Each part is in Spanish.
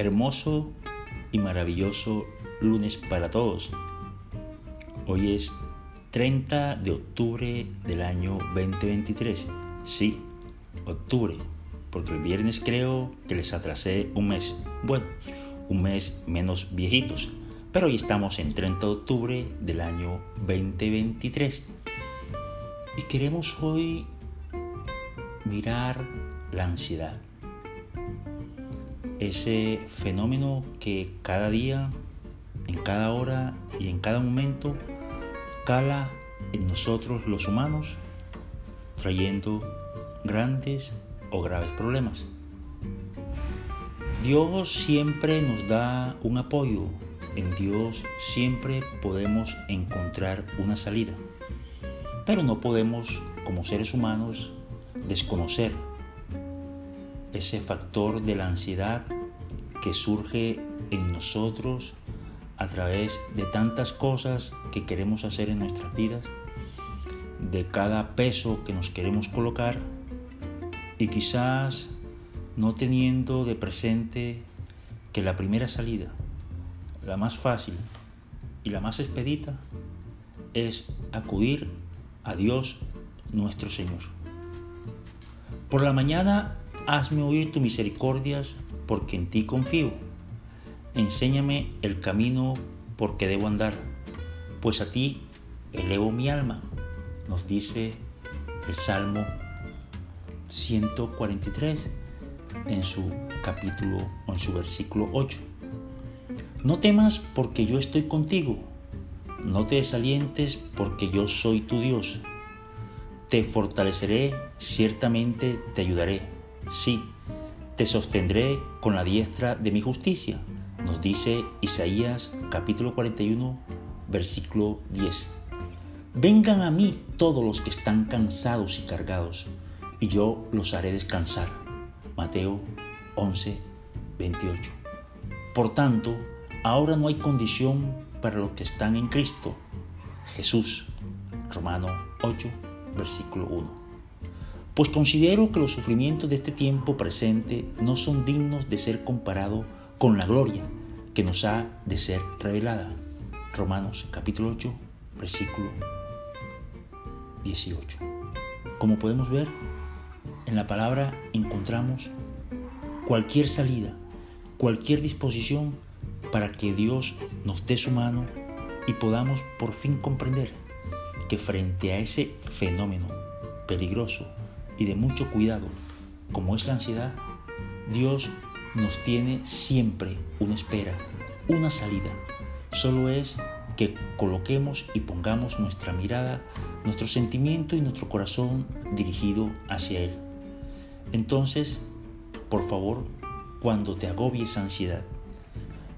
Hermoso y maravilloso lunes para todos. Hoy es 30 de octubre del año 2023. Sí, octubre, porque el viernes creo que les atrasé un mes. Bueno, un mes menos viejitos. Pero hoy estamos en 30 de octubre del año 2023. Y queremos hoy mirar la ansiedad ese fenómeno que cada día, en cada hora y en cada momento cala en nosotros los humanos, trayendo grandes o graves problemas. Dios siempre nos da un apoyo, en Dios siempre podemos encontrar una salida, pero no podemos como seres humanos desconocer ese factor de la ansiedad que surge en nosotros a través de tantas cosas que queremos hacer en nuestras vidas, de cada peso que nos queremos colocar y quizás no teniendo de presente que la primera salida, la más fácil y la más expedita, es acudir a Dios nuestro Señor. Por la mañana Hazme oír tus misericordias, porque en ti confío. Enséñame el camino por que debo andar, pues a ti elevo mi alma, nos dice el Salmo 143 en su capítulo o en su versículo 8. No temas porque yo estoy contigo, no te desalientes porque yo soy tu Dios. Te fortaleceré, ciertamente te ayudaré Sí, te sostendré con la diestra de mi justicia, nos dice Isaías capítulo 41, versículo 10. Vengan a mí todos los que están cansados y cargados, y yo los haré descansar. Mateo 11, 28. Por tanto, ahora no hay condición para los que están en Cristo. Jesús, Romano 8, versículo 1 pues considero que los sufrimientos de este tiempo presente no son dignos de ser comparados con la gloria que nos ha de ser revelada. Romanos capítulo 8, versículo 18. Como podemos ver, en la palabra encontramos cualquier salida, cualquier disposición para que Dios nos dé su mano y podamos por fin comprender que frente a ese fenómeno peligroso y de mucho cuidado, como es la ansiedad, Dios nos tiene siempre una espera, una salida. Solo es que coloquemos y pongamos nuestra mirada, nuestro sentimiento y nuestro corazón dirigido hacia Él. Entonces, por favor, cuando te agobies ansiedad,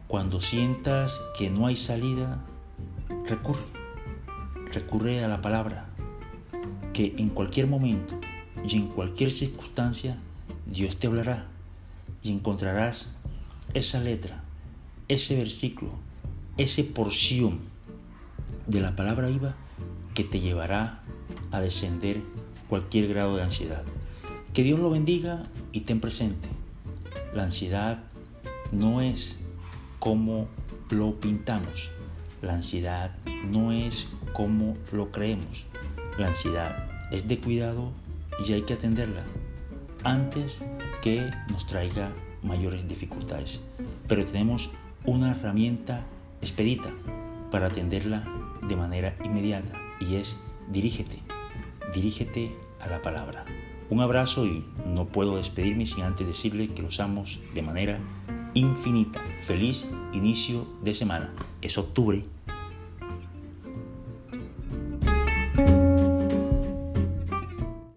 cuando sientas que no hay salida, recurre, recurre a la palabra, que en cualquier momento y en cualquier circunstancia Dios te hablará y encontrarás esa letra, ese versículo, esa porción de la palabra viva que te llevará a descender cualquier grado de ansiedad. Que Dios lo bendiga y ten presente. La ansiedad no es como lo pintamos. La ansiedad no es como lo creemos. La ansiedad es de cuidado y hay que atenderla antes que nos traiga mayores dificultades. Pero tenemos una herramienta expedita para atenderla de manera inmediata y es dirígete, dirígete a la palabra. Un abrazo y no puedo despedirme sin antes decirle que los amo de manera infinita. Feliz inicio de semana. Es octubre